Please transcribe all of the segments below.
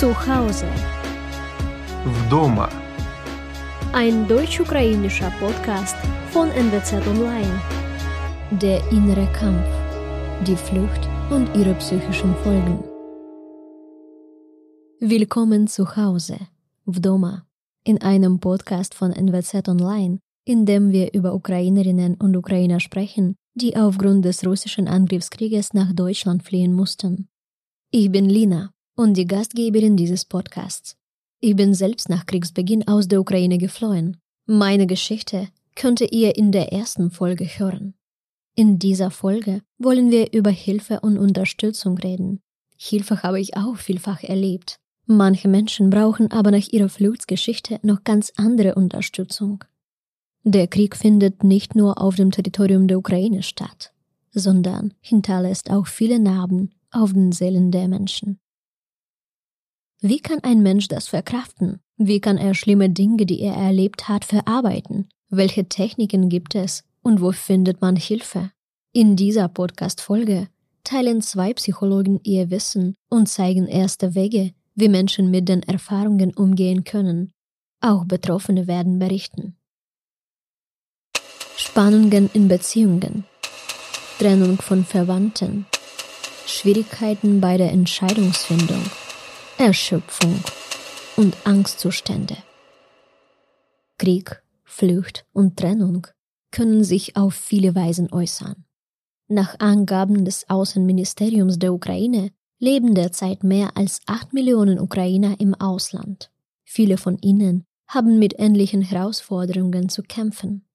Zu Hause. Вдома. Ein deutsch-ukrainischer Podcast von NWZ Online. Der innere Kampf, die Flucht und ihre psychischen Folgen. Willkommen zu Hause, Vdoma, in einem Podcast von NWZ Online, in dem wir über Ukrainerinnen und Ukrainer sprechen, die aufgrund des russischen Angriffskrieges nach Deutschland fliehen mussten. Ich bin Lina und die Gastgeberin dieses Podcasts. Ich bin selbst nach Kriegsbeginn aus der Ukraine geflohen. Meine Geschichte könnt ihr in der ersten Folge hören. In dieser Folge wollen wir über Hilfe und Unterstützung reden. Hilfe habe ich auch vielfach erlebt. Manche Menschen brauchen aber nach ihrer Fluchtsgeschichte noch ganz andere Unterstützung. Der Krieg findet nicht nur auf dem Territorium der Ukraine statt, sondern hinterlässt auch viele Narben auf den Seelen der Menschen. Wie kann ein Mensch das verkraften? Wie kann er schlimme Dinge, die er erlebt hat, verarbeiten? Welche Techniken gibt es und wo findet man Hilfe? In dieser Podcast-Folge teilen zwei Psychologen ihr Wissen und zeigen erste Wege, wie Menschen mit den Erfahrungen umgehen können. Auch Betroffene werden berichten. Spannungen in Beziehungen, Trennung von Verwandten, Schwierigkeiten bei der Entscheidungsfindung Erschöpfung und Angstzustände. Krieg, Flucht und Trennung können sich auf viele Weisen äußern. Nach Angaben des Außenministeriums der Ukraine leben derzeit mehr als acht Millionen Ukrainer im Ausland. Viele von ihnen haben mit ähnlichen Herausforderungen zu kämpfen.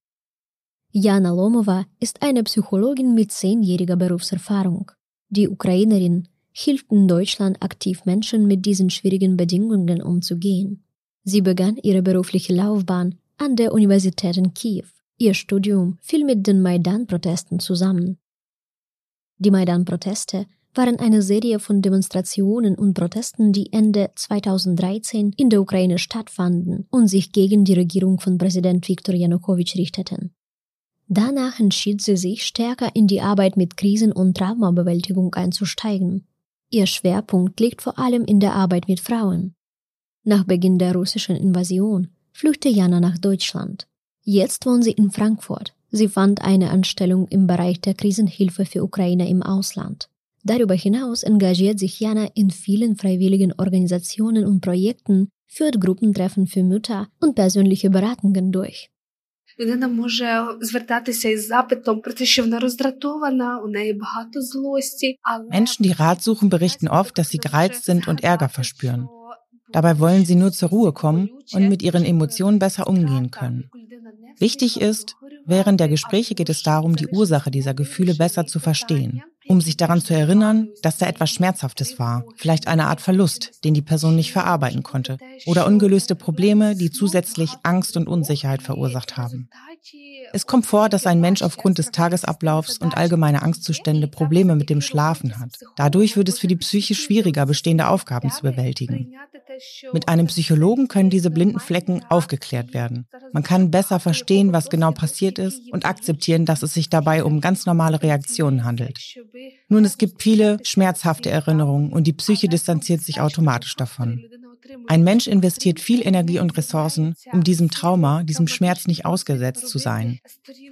Jana Lomova ist eine Psychologin mit zehnjähriger Berufserfahrung. Die Ukrainerin hilft in Deutschland aktiv Menschen mit diesen schwierigen Bedingungen umzugehen. Sie begann ihre berufliche Laufbahn an der Universität in Kiew. Ihr Studium fiel mit den Maidan-Protesten zusammen. Die Maidan-Proteste waren eine Serie von Demonstrationen und Protesten, die Ende 2013 in der Ukraine stattfanden und sich gegen die Regierung von Präsident Viktor Janukowitsch richteten. Danach entschied sie sich, stärker in die Arbeit mit Krisen- und Traumabewältigung einzusteigen. Ihr Schwerpunkt liegt vor allem in der Arbeit mit Frauen. Nach Beginn der russischen Invasion flüchtete Jana nach Deutschland. Jetzt wohnt sie in Frankfurt. Sie fand eine Anstellung im Bereich der Krisenhilfe für Ukrainer im Ausland. Darüber hinaus engagiert sich Jana in vielen freiwilligen Organisationen und Projekten, führt Gruppentreffen für Mütter und persönliche Beratungen durch Людина може звертатися із запитом про те, що вона роздратована, у неї багато злості. Але Menschen, die Rat suchen, berichten oft, dass sie gereizt sind und Ärger verspüren. Dabei wollen sie nur zur Ruhe kommen und mit ihren Emotionen besser umgehen können. Wichtig ist, während der Gespräche geht es darum, die Ursache dieser Gefühle besser zu verstehen, um sich daran zu erinnern, dass da etwas Schmerzhaftes war, vielleicht eine Art Verlust, den die Person nicht verarbeiten konnte, oder ungelöste Probleme, die zusätzlich Angst und Unsicherheit verursacht haben. Es kommt vor, dass ein Mensch aufgrund des Tagesablaufs und allgemeiner Angstzustände Probleme mit dem Schlafen hat. Dadurch wird es für die Psyche schwieriger, bestehende Aufgaben zu bewältigen. Mit einem Psychologen können diese blinden Flecken aufgeklärt werden. Man kann besser verstehen, was genau passiert ist und akzeptieren, dass es sich dabei um ganz normale Reaktionen handelt. Nun, es gibt viele schmerzhafte Erinnerungen und die Psyche distanziert sich automatisch davon. Ein Mensch investiert viel Energie und Ressourcen, um diesem Trauma, diesem Schmerz nicht ausgesetzt zu sein.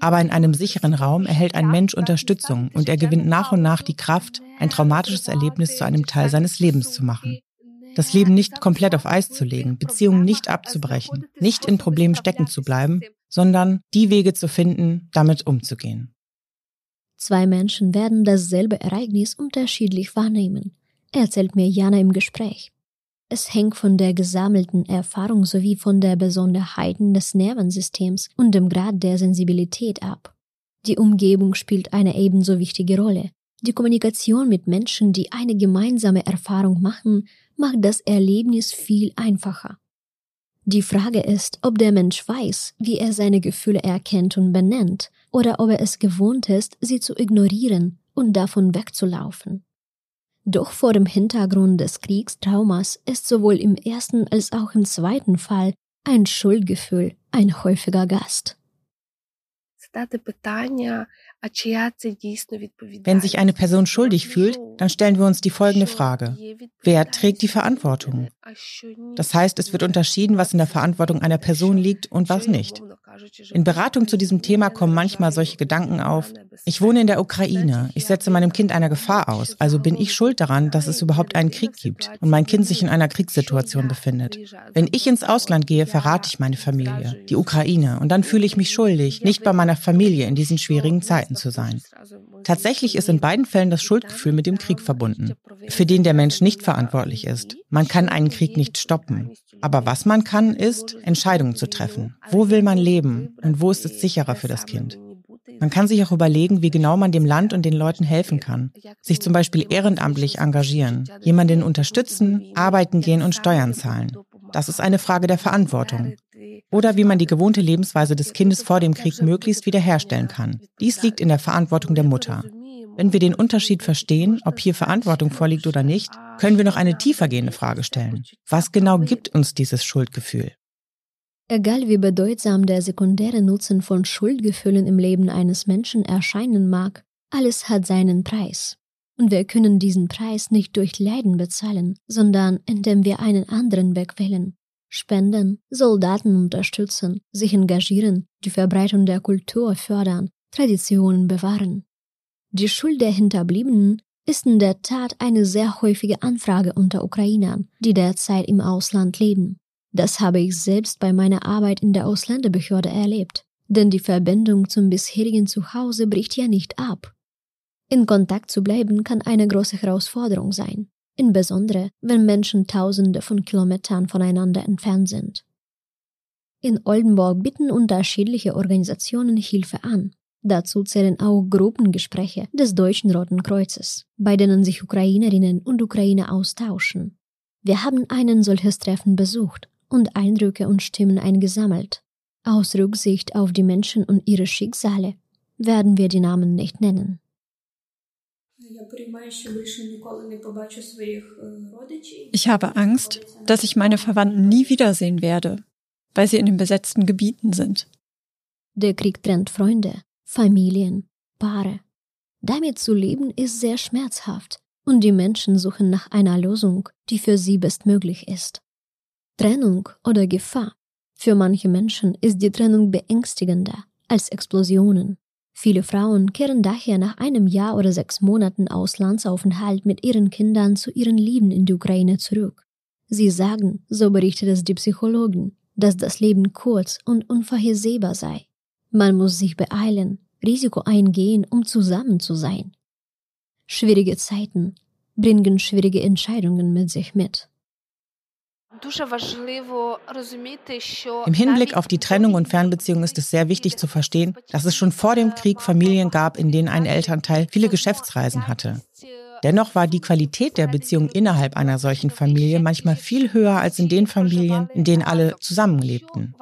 Aber in einem sicheren Raum erhält ein Mensch Unterstützung und er gewinnt nach und nach die Kraft, ein traumatisches Erlebnis zu einem Teil seines Lebens zu machen. Das Leben nicht komplett auf Eis zu legen, Beziehungen nicht abzubrechen, nicht in Problemen stecken zu bleiben, sondern die Wege zu finden, damit umzugehen. Zwei Menschen werden dasselbe Ereignis unterschiedlich wahrnehmen, erzählt mir Jana im Gespräch. Es hängt von der gesammelten Erfahrung sowie von der Besonderheiten des Nervensystems und dem Grad der Sensibilität ab. Die Umgebung spielt eine ebenso wichtige Rolle. Die Kommunikation mit Menschen, die eine gemeinsame Erfahrung machen, macht das Erlebnis viel einfacher. Die Frage ist, ob der Mensch weiß, wie er seine Gefühle erkennt und benennt, oder ob er es gewohnt ist, sie zu ignorieren und davon wegzulaufen. Doch vor dem Hintergrund des Kriegstraumas ist sowohl im ersten als auch im zweiten Fall ein Schuldgefühl ein häufiger Gast. Wenn sich eine Person schuldig fühlt, dann stellen wir uns die folgende Frage. Wer trägt die Verantwortung? Das heißt, es wird unterschieden, was in der Verantwortung einer Person liegt und was nicht. In Beratung zu diesem Thema kommen manchmal solche Gedanken auf. Ich wohne in der Ukraine. Ich setze meinem Kind einer Gefahr aus. Also bin ich schuld daran, dass es überhaupt einen Krieg gibt und mein Kind sich in einer Kriegssituation befindet. Wenn ich ins Ausland gehe, verrate ich meine Familie, die Ukraine, und dann fühle ich mich schuldig, nicht bei meiner Familie in diesen schwierigen Zeiten zu sein. Tatsächlich ist in beiden Fällen das Schuldgefühl mit dem Krieg verbunden, für den der Mensch nicht verantwortlich ist. Man kann einen Krieg nicht stoppen. Aber was man kann, ist, Entscheidungen zu treffen. Wo will man leben und wo ist es sicherer für das Kind? Man kann sich auch überlegen, wie genau man dem Land und den Leuten helfen kann. Sich zum Beispiel ehrenamtlich engagieren, jemanden unterstützen, arbeiten gehen und Steuern zahlen. Das ist eine Frage der Verantwortung. Oder wie man die gewohnte Lebensweise des Kindes vor dem Krieg möglichst wiederherstellen kann. Dies liegt in der Verantwortung der Mutter. Wenn wir den Unterschied verstehen, ob hier Verantwortung vorliegt oder nicht, können wir noch eine tiefergehende Frage stellen. Was genau gibt uns dieses Schuldgefühl? Egal wie bedeutsam der sekundäre Nutzen von Schuldgefühlen im Leben eines Menschen erscheinen mag, alles hat seinen Preis. Und wir können diesen Preis nicht durch Leiden bezahlen, sondern indem wir einen anderen Weg wählen. Spenden, Soldaten unterstützen, sich engagieren, die Verbreitung der Kultur fördern, Traditionen bewahren. Die Schuld der Hinterbliebenen ist in der Tat eine sehr häufige Anfrage unter Ukrainern, die derzeit im Ausland leben. Das habe ich selbst bei meiner Arbeit in der Ausländerbehörde erlebt, denn die Verbindung zum bisherigen Zuhause bricht ja nicht ab. In Kontakt zu bleiben kann eine große Herausforderung sein, insbesondere wenn Menschen Tausende von Kilometern voneinander entfernt sind. In Oldenburg bieten unterschiedliche Organisationen Hilfe an. Dazu zählen auch Gruppengespräche des Deutschen Roten Kreuzes, bei denen sich Ukrainerinnen und Ukrainer austauschen. Wir haben einen solches Treffen besucht und Eindrücke und Stimmen eingesammelt. Aus Rücksicht auf die Menschen und ihre Schicksale werden wir die Namen nicht nennen. Ich habe Angst, dass ich meine Verwandten nie wiedersehen werde, weil sie in den besetzten Gebieten sind. Der Krieg trennt Freunde, Familien, Paare. Damit zu leben ist sehr schmerzhaft und die Menschen suchen nach einer Lösung, die für sie bestmöglich ist. Trennung oder Gefahr. Für manche Menschen ist die Trennung beängstigender als Explosionen. Viele Frauen kehren daher nach einem Jahr oder sechs Monaten Auslandsaufenthalt mit ihren Kindern zu ihren Lieben in die Ukraine zurück. Sie sagen, so berichtet es die Psychologin, dass das Leben kurz und unvorhersehbar sei. Man muss sich beeilen, Risiko eingehen, um zusammen zu sein. Schwierige Zeiten bringen schwierige Entscheidungen mit sich mit. Im Hinblick auf die Trennung und Fernbeziehung ist es sehr wichtig zu verstehen, dass es schon vor dem Krieg Familien gab, in denen ein Elternteil viele Geschäftsreisen hatte. Dennoch war die Qualität der Beziehung innerhalb einer solchen Familie manchmal viel höher als in den Familien, in denen alle zusammenlebten.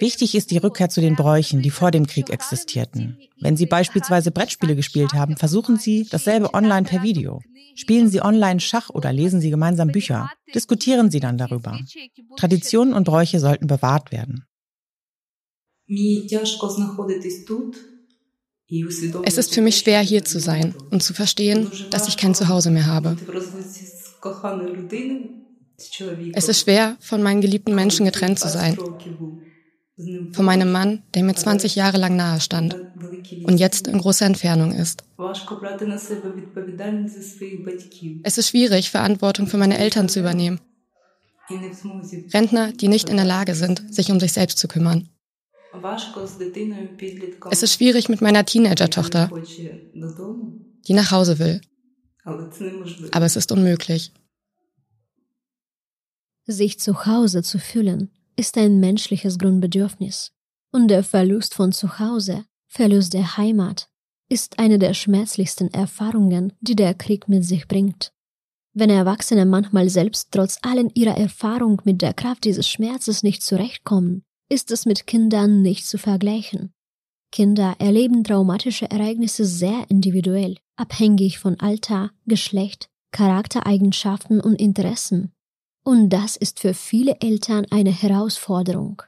Wichtig ist die Rückkehr zu den Bräuchen, die vor dem Krieg existierten. Wenn Sie beispielsweise Brettspiele gespielt haben, versuchen Sie dasselbe online per Video. Spielen Sie online Schach oder lesen Sie gemeinsam Bücher. Diskutieren Sie dann darüber. Traditionen und Bräuche sollten bewahrt werden. Es ist für mich schwer, hier zu sein und zu verstehen, dass ich kein Zuhause mehr habe. Es ist schwer, von meinen geliebten Menschen getrennt zu sein. Von meinem Mann, der mir 20 Jahre lang nahe stand und jetzt in großer Entfernung ist. Es ist schwierig, Verantwortung für meine Eltern zu übernehmen. Rentner, die nicht in der Lage sind, sich um sich selbst zu kümmern. Es ist schwierig mit meiner Teenager-Tochter, die nach Hause will. Aber es ist unmöglich. Sich zu Hause zu fühlen, ist ein menschliches Grundbedürfnis. Und der Verlust von Zuhause, Verlust der Heimat, ist eine der schmerzlichsten Erfahrungen, die der Krieg mit sich bringt. Wenn Erwachsene manchmal selbst trotz allen ihrer Erfahrung mit der Kraft dieses Schmerzes nicht zurechtkommen, ist es mit Kindern nicht zu vergleichen. Kinder erleben traumatische Ereignisse sehr individuell, abhängig von Alter, Geschlecht, Charaktereigenschaften und Interessen. Und das ist für viele Eltern eine Herausforderung.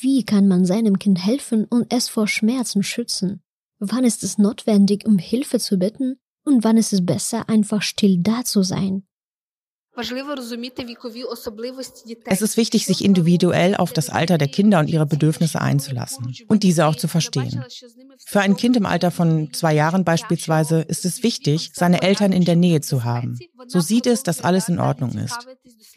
Wie kann man seinem Kind helfen und es vor Schmerzen schützen? Wann ist es notwendig, um Hilfe zu bitten und wann ist es besser, einfach still da zu sein? Es ist wichtig, sich individuell auf das Alter der Kinder und ihre Bedürfnisse einzulassen und diese auch zu verstehen. Für ein Kind im Alter von zwei Jahren beispielsweise ist es wichtig, seine Eltern in der Nähe zu haben. So sieht es, dass alles in Ordnung ist.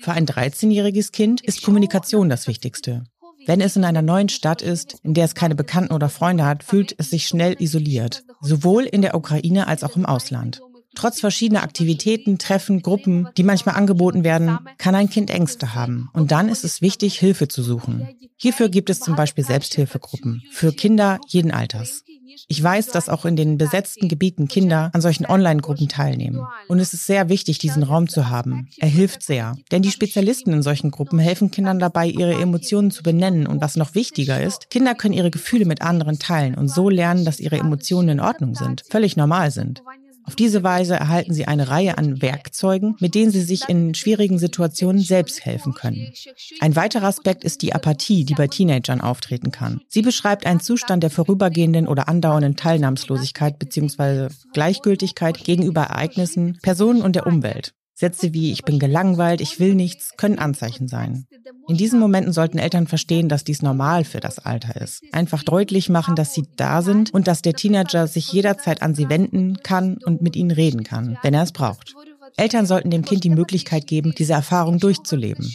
Für ein 13-jähriges Kind ist Kommunikation das Wichtigste. Wenn es in einer neuen Stadt ist, in der es keine Bekannten oder Freunde hat, fühlt es sich schnell isoliert, sowohl in der Ukraine als auch im Ausland. Trotz verschiedener Aktivitäten, Treffen, Gruppen, die manchmal angeboten werden, kann ein Kind Ängste haben. Und dann ist es wichtig, Hilfe zu suchen. Hierfür gibt es zum Beispiel Selbsthilfegruppen für Kinder jeden Alters. Ich weiß, dass auch in den besetzten Gebieten Kinder an solchen Online-Gruppen teilnehmen. Und es ist sehr wichtig, diesen Raum zu haben. Er hilft sehr. Denn die Spezialisten in solchen Gruppen helfen Kindern dabei, ihre Emotionen zu benennen. Und was noch wichtiger ist, Kinder können ihre Gefühle mit anderen teilen und so lernen, dass ihre Emotionen in Ordnung sind, völlig normal sind. Auf diese Weise erhalten sie eine Reihe an Werkzeugen, mit denen sie sich in schwierigen Situationen selbst helfen können. Ein weiterer Aspekt ist die Apathie, die bei Teenagern auftreten kann. Sie beschreibt einen Zustand der vorübergehenden oder andauernden Teilnahmslosigkeit bzw. Gleichgültigkeit gegenüber Ereignissen, Personen und der Umwelt. Sätze wie ich bin gelangweilt, ich will nichts können Anzeichen sein. In diesen Momenten sollten Eltern verstehen, dass dies normal für das Alter ist. Einfach deutlich machen, dass sie da sind und dass der Teenager sich jederzeit an sie wenden kann und mit ihnen reden kann, wenn er es braucht. Eltern sollten dem Kind die Möglichkeit geben, diese Erfahrung durchzuleben.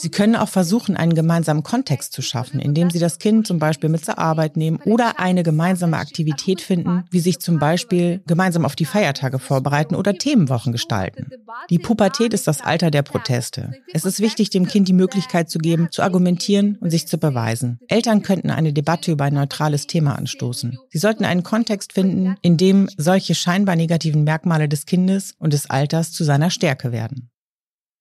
Sie können auch versuchen, einen gemeinsamen Kontext zu schaffen, indem Sie das Kind zum Beispiel mit zur Arbeit nehmen oder eine gemeinsame Aktivität finden, wie sich zum Beispiel gemeinsam auf die Feiertage vorbereiten oder Themenwochen gestalten. Die Pubertät ist das Alter der Proteste. Es ist wichtig, dem Kind die Möglichkeit zu geben, zu argumentieren und sich zu beweisen. Eltern könnten eine Debatte über ein neutrales Thema anstoßen. Sie sollten einen Kontext finden, in dem solche scheinbar negativen Merkmale des Kindes und des Alters zu seiner Stärke werden.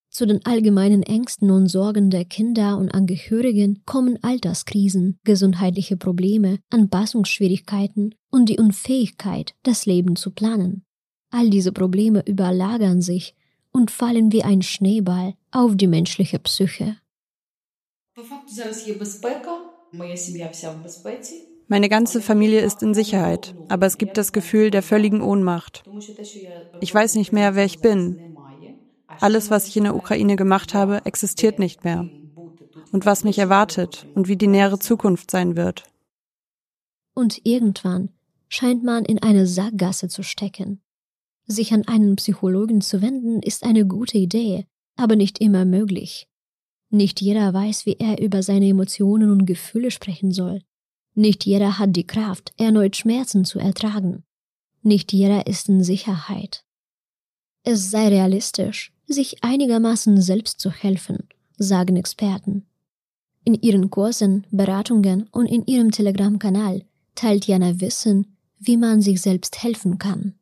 Zu den allgemeinen Ängsten und Sorgen der Kinder und Angehörigen kommen Alterskrisen, gesundheitliche Probleme, Anpassungsschwierigkeiten und die Unfähigkeit, das Leben zu planen. All diese Probleme überlagern sich und fallen wie ein Schneeball auf die menschliche Psyche. Meine ganze Familie ist in Sicherheit, aber es gibt das Gefühl der völligen Ohnmacht. Ich weiß nicht mehr, wer ich bin, alles, was ich in der Ukraine gemacht habe, existiert nicht mehr. Und was mich erwartet und wie die nähere Zukunft sein wird. Und irgendwann scheint man in eine Sackgasse zu stecken. Sich an einen Psychologen zu wenden ist eine gute Idee, aber nicht immer möglich. Nicht jeder weiß, wie er über seine Emotionen und Gefühle sprechen soll. Nicht jeder hat die Kraft, erneut Schmerzen zu ertragen. Nicht jeder ist in Sicherheit. Es sei realistisch, sich einigermaßen selbst zu helfen, sagen Experten. In ihren Kursen, Beratungen und in ihrem Telegram-Kanal teilt Jana Wissen, wie man sich selbst helfen kann.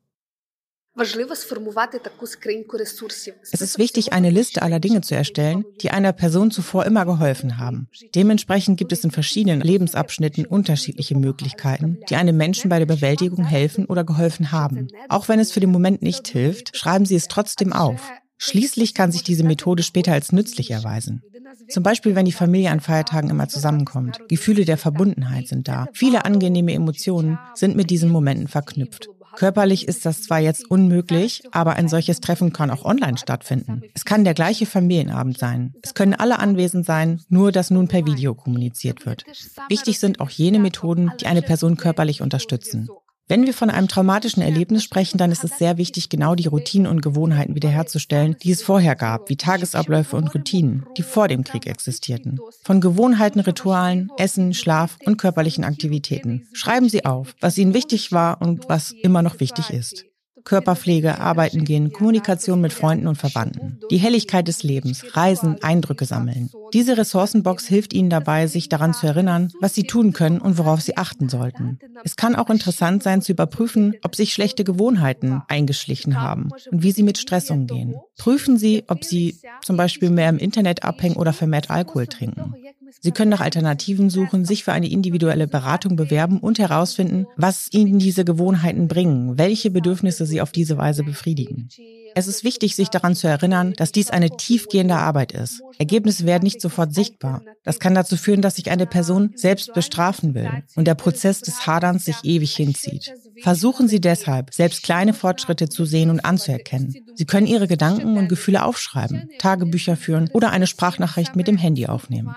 Es ist wichtig, eine Liste aller Dinge zu erstellen, die einer Person zuvor immer geholfen haben. Dementsprechend gibt es in verschiedenen Lebensabschnitten unterschiedliche Möglichkeiten, die einem Menschen bei der Bewältigung helfen oder geholfen haben. Auch wenn es für den Moment nicht hilft, schreiben Sie es trotzdem auf. Schließlich kann sich diese Methode später als nützlich erweisen. Zum Beispiel, wenn die Familie an Feiertagen immer zusammenkommt. Gefühle der Verbundenheit sind da. Viele angenehme Emotionen sind mit diesen Momenten verknüpft. Körperlich ist das zwar jetzt unmöglich, aber ein solches Treffen kann auch online stattfinden. Es kann der gleiche Familienabend sein. Es können alle anwesend sein, nur dass nun per Video kommuniziert wird. Wichtig sind auch jene Methoden, die eine Person körperlich unterstützen. Wenn wir von einem traumatischen Erlebnis sprechen, dann ist es sehr wichtig, genau die Routinen und Gewohnheiten wiederherzustellen, die es vorher gab, wie Tagesabläufe und Routinen, die vor dem Krieg existierten. Von Gewohnheiten, Ritualen, Essen, Schlaf und körperlichen Aktivitäten. Schreiben Sie auf, was Ihnen wichtig war und was immer noch wichtig ist. Körperpflege, Arbeiten gehen, Kommunikation mit Freunden und Verwandten. Die Helligkeit des Lebens, Reisen, Eindrücke sammeln. Diese Ressourcenbox hilft Ihnen dabei, sich daran zu erinnern, was Sie tun können und worauf Sie achten sollten. Es kann auch interessant sein zu überprüfen, ob sich schlechte Gewohnheiten eingeschlichen haben und wie Sie mit Stress umgehen. Prüfen Sie, ob Sie zum Beispiel mehr im Internet abhängen oder vermehrt Alkohol trinken. Sie können nach Alternativen suchen, sich für eine individuelle Beratung bewerben und herausfinden, was Ihnen diese Gewohnheiten bringen, welche Bedürfnisse Sie auf diese Weise befriedigen. Es ist wichtig, sich daran zu erinnern, dass dies eine tiefgehende Arbeit ist. Ergebnisse werden nicht sofort sichtbar. Das kann dazu führen, dass sich eine Person selbst bestrafen will und der Prozess des Haderns sich ewig hinzieht. Versuchen Sie deshalb, selbst kleine Fortschritte zu sehen und anzuerkennen. Sie können Ihre Gedanken und Gefühle aufschreiben, Tagebücher führen oder eine Sprachnachricht mit dem Handy aufnehmen.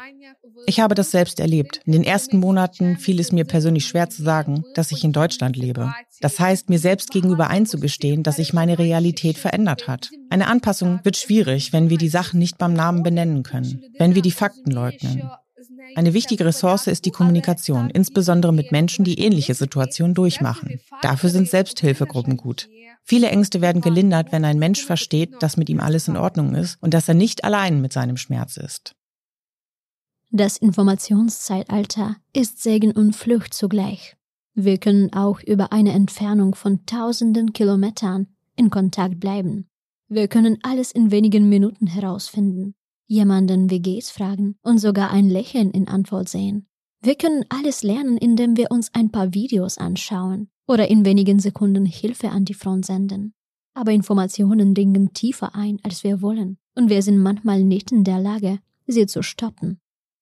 Ich habe das selbst erlebt. In den ersten Monaten fiel es mir persönlich schwer zu sagen, dass ich in Deutschland lebe. Das heißt, mir selbst gegenüber einzugestehen, dass sich meine Realität verändert hat. Eine Anpassung wird schwierig, wenn wir die Sachen nicht beim Namen benennen können, wenn wir die Fakten leugnen. Eine wichtige Ressource ist die Kommunikation, insbesondere mit Menschen, die ähnliche Situationen durchmachen. Dafür sind Selbsthilfegruppen gut. Viele Ängste werden gelindert, wenn ein Mensch versteht, dass mit ihm alles in Ordnung ist und dass er nicht allein mit seinem Schmerz ist. Das Informationszeitalter ist Segen und Flucht zugleich. Wir können auch über eine Entfernung von tausenden Kilometern in Kontakt bleiben. Wir können alles in wenigen Minuten herausfinden, jemanden wie geht's fragen und sogar ein Lächeln in Antwort sehen. Wir können alles lernen, indem wir uns ein paar Videos anschauen oder in wenigen Sekunden Hilfe an die Front senden. Aber Informationen dringen tiefer ein, als wir wollen, und wir sind manchmal nicht in der Lage, sie zu stoppen.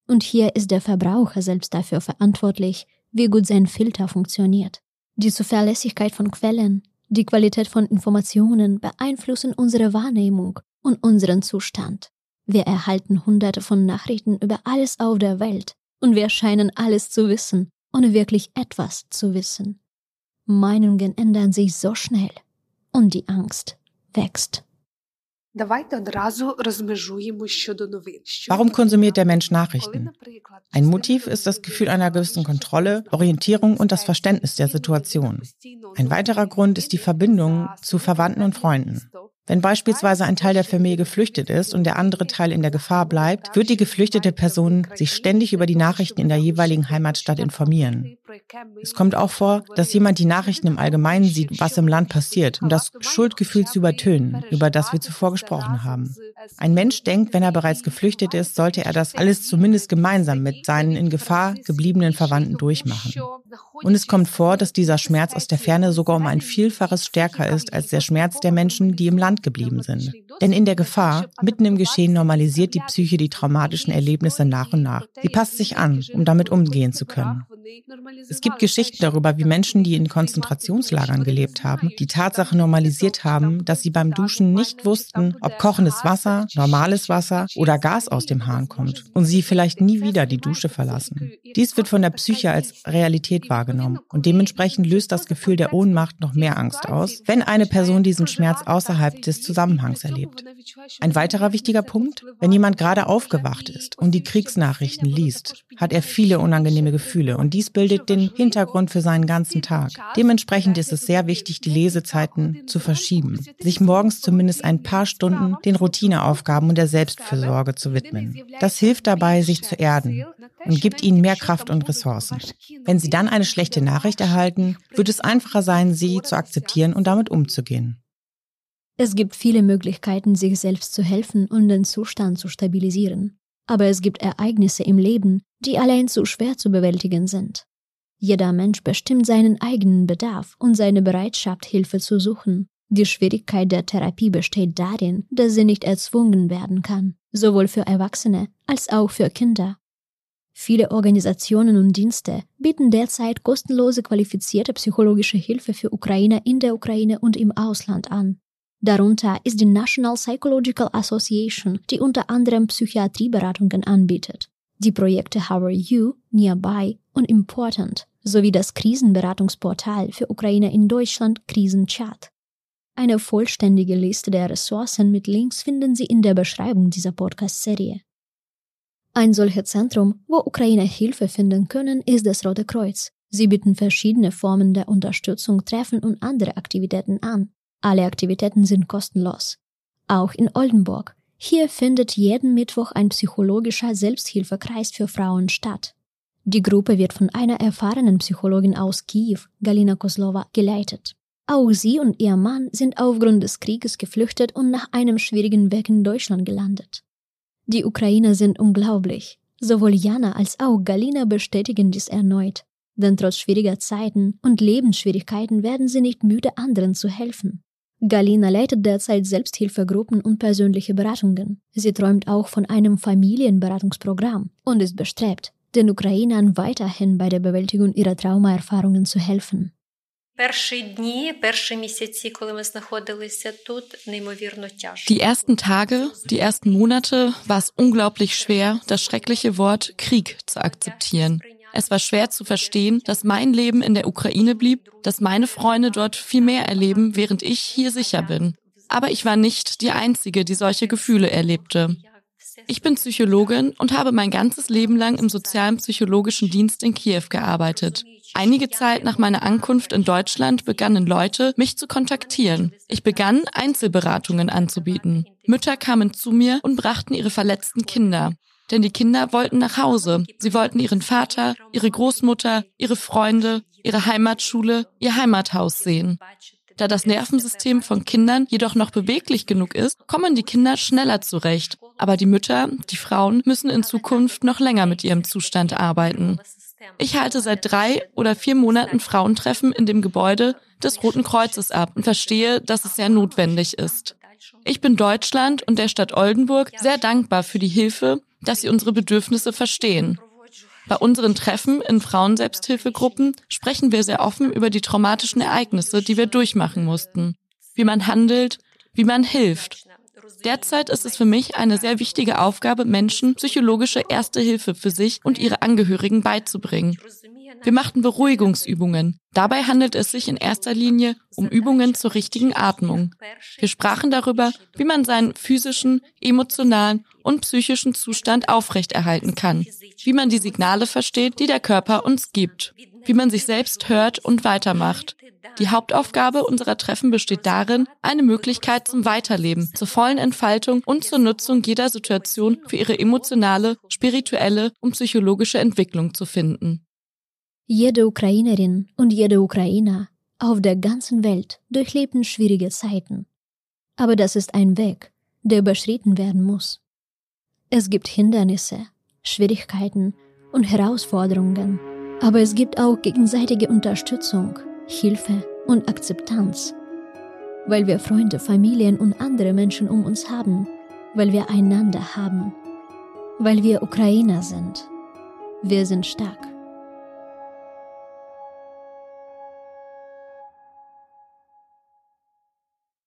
Und hier ist der Verbraucher selbst dafür verantwortlich, wie gut sein Filter funktioniert. Die Zuverlässigkeit von Quellen, die Qualität von Informationen beeinflussen unsere Wahrnehmung und unseren Zustand. Wir erhalten hunderte von Nachrichten über alles auf der Welt und wir scheinen alles zu wissen, ohne wirklich etwas zu wissen. Meinungen ändern sich so schnell und die Angst wächst. Warum konsumiert der Mensch Nachrichten? Ein Motiv ist das Gefühl einer gewissen Kontrolle, Orientierung und das Verständnis der Situation. Ein weiterer Grund ist die Verbindung zu Verwandten und Freunden. Wenn beispielsweise ein Teil der Familie geflüchtet ist und der andere Teil in der Gefahr bleibt, wird die geflüchtete Person sich ständig über die Nachrichten in der jeweiligen Heimatstadt informieren. Es kommt auch vor, dass jemand die Nachrichten im Allgemeinen sieht, was im Land passiert, um das Schuldgefühl zu übertönen, über das wir zuvor gesprochen haben. Ein Mensch denkt, wenn er bereits geflüchtet ist, sollte er das alles zumindest gemeinsam mit seinen in Gefahr gebliebenen Verwandten durchmachen. Und es kommt vor, dass dieser Schmerz aus der Ferne sogar um ein Vielfaches stärker ist als der Schmerz der Menschen, die im Land geblieben sind. Denn in der Gefahr, mitten im Geschehen, normalisiert die Psyche die traumatischen Erlebnisse nach und nach. Sie passt sich an, um damit umgehen zu können. Es gibt Geschichten darüber, wie Menschen, die in Konzentrationslagern gelebt haben, die Tatsache normalisiert haben, dass sie beim Duschen nicht wussten, ob kochendes Wasser, normales Wasser oder Gas aus dem Hahn kommt und sie vielleicht nie wieder die Dusche verlassen. Dies wird von der Psyche als Realität wahrgenommen und dementsprechend löst das Gefühl der Ohnmacht noch mehr Angst aus, wenn eine Person diesen Schmerz außerhalb des Zusammenhangs erlebt. Ein weiterer wichtiger Punkt, wenn jemand gerade aufgewacht ist und die Kriegsnachrichten liest, hat er viele unangenehme Gefühle und dies bildet den Hintergrund für seinen ganzen Tag. Dementsprechend ist es sehr wichtig, die Lesezeiten zu verschieben, sich morgens zumindest ein paar Stunden den Routineaufgaben und der Selbstfürsorge zu widmen. Das hilft dabei, sich zu erden und gibt ihnen mehr Kraft und Ressourcen. Wenn sie dann eine schlechte Nachricht erhalten, wird es einfacher sein, sie zu akzeptieren und damit umzugehen. Es gibt viele Möglichkeiten, sich selbst zu helfen und den Zustand zu stabilisieren. Aber es gibt Ereignisse im Leben, die allein zu schwer zu bewältigen sind. Jeder Mensch bestimmt seinen eigenen Bedarf und seine Bereitschaft, Hilfe zu suchen. Die Schwierigkeit der Therapie besteht darin, dass sie nicht erzwungen werden kann, sowohl für Erwachsene als auch für Kinder. Viele Organisationen und Dienste bieten derzeit kostenlose qualifizierte psychologische Hilfe für Ukrainer in der Ukraine und im Ausland an. Darunter ist die National Psychological Association, die unter anderem Psychiatrieberatungen anbietet. Die Projekte How Are You, Nearby und Important sowie das Krisenberatungsportal für Ukrainer in Deutschland Krisenchat. Eine vollständige Liste der Ressourcen mit Links finden Sie in der Beschreibung dieser Podcast-Serie. Ein solches Zentrum, wo Ukrainer Hilfe finden können, ist das Rote Kreuz. Sie bieten verschiedene Formen der Unterstützung, Treffen und andere Aktivitäten an. Alle Aktivitäten sind kostenlos. Auch in Oldenburg. Hier findet jeden Mittwoch ein psychologischer Selbsthilfekreis für Frauen statt. Die Gruppe wird von einer erfahrenen Psychologin aus Kiew, Galina Kozlova, geleitet. Auch sie und ihr Mann sind aufgrund des Krieges geflüchtet und nach einem schwierigen Weg in Deutschland gelandet. Die Ukrainer sind unglaublich. Sowohl Jana als auch Galina bestätigen dies erneut. Denn trotz schwieriger Zeiten und Lebensschwierigkeiten werden sie nicht müde, anderen zu helfen. Galina leitet derzeit Selbsthilfegruppen und persönliche Beratungen. Sie träumt auch von einem Familienberatungsprogramm und ist bestrebt, den Ukrainern weiterhin bei der Bewältigung ihrer Traumaerfahrungen zu helfen. Die ersten Tage, die ersten Monate war es unglaublich schwer, das schreckliche Wort Krieg zu akzeptieren. Es war schwer zu verstehen, dass mein Leben in der Ukraine blieb, dass meine Freunde dort viel mehr erleben, während ich hier sicher bin. Aber ich war nicht die Einzige, die solche Gefühle erlebte. Ich bin Psychologin und habe mein ganzes Leben lang im sozialen psychologischen Dienst in Kiew gearbeitet. Einige Zeit nach meiner Ankunft in Deutschland begannen Leute, mich zu kontaktieren. Ich begann, Einzelberatungen anzubieten. Mütter kamen zu mir und brachten ihre verletzten Kinder. Denn die Kinder wollten nach Hause. Sie wollten ihren Vater, ihre Großmutter, ihre Freunde, ihre Heimatschule, ihr Heimathaus sehen. Da das Nervensystem von Kindern jedoch noch beweglich genug ist, kommen die Kinder schneller zurecht. Aber die Mütter, die Frauen müssen in Zukunft noch länger mit ihrem Zustand arbeiten. Ich halte seit drei oder vier Monaten Frauentreffen in dem Gebäude des Roten Kreuzes ab und verstehe, dass es sehr notwendig ist. Ich bin Deutschland und der Stadt Oldenburg sehr dankbar für die Hilfe, dass sie unsere Bedürfnisse verstehen. Bei unseren Treffen in Frauenselbsthilfegruppen sprechen wir sehr offen über die traumatischen Ereignisse, die wir durchmachen mussten, wie man handelt, wie man hilft. Derzeit ist es für mich eine sehr wichtige Aufgabe, Menschen psychologische Erste Hilfe für sich und ihre Angehörigen beizubringen. Wir machten Beruhigungsübungen. Dabei handelt es sich in erster Linie um Übungen zur richtigen Atmung. Wir sprachen darüber, wie man seinen physischen, emotionalen und psychischen Zustand aufrechterhalten kann, wie man die Signale versteht, die der Körper uns gibt, wie man sich selbst hört und weitermacht. Die Hauptaufgabe unserer Treffen besteht darin, eine Möglichkeit zum Weiterleben, zur vollen Entfaltung und zur Nutzung jeder Situation für ihre emotionale, spirituelle und psychologische Entwicklung zu finden. Jede Ukrainerin und jede Ukrainer auf der ganzen Welt durchlebten schwierige Zeiten. Aber das ist ein Weg, der überschritten werden muss. Es gibt Hindernisse, Schwierigkeiten und Herausforderungen, aber es gibt auch gegenseitige Unterstützung, Hilfe und Akzeptanz. Weil wir Freunde, Familien und andere Menschen um uns haben, weil wir einander haben, weil wir Ukrainer sind. Wir sind stark.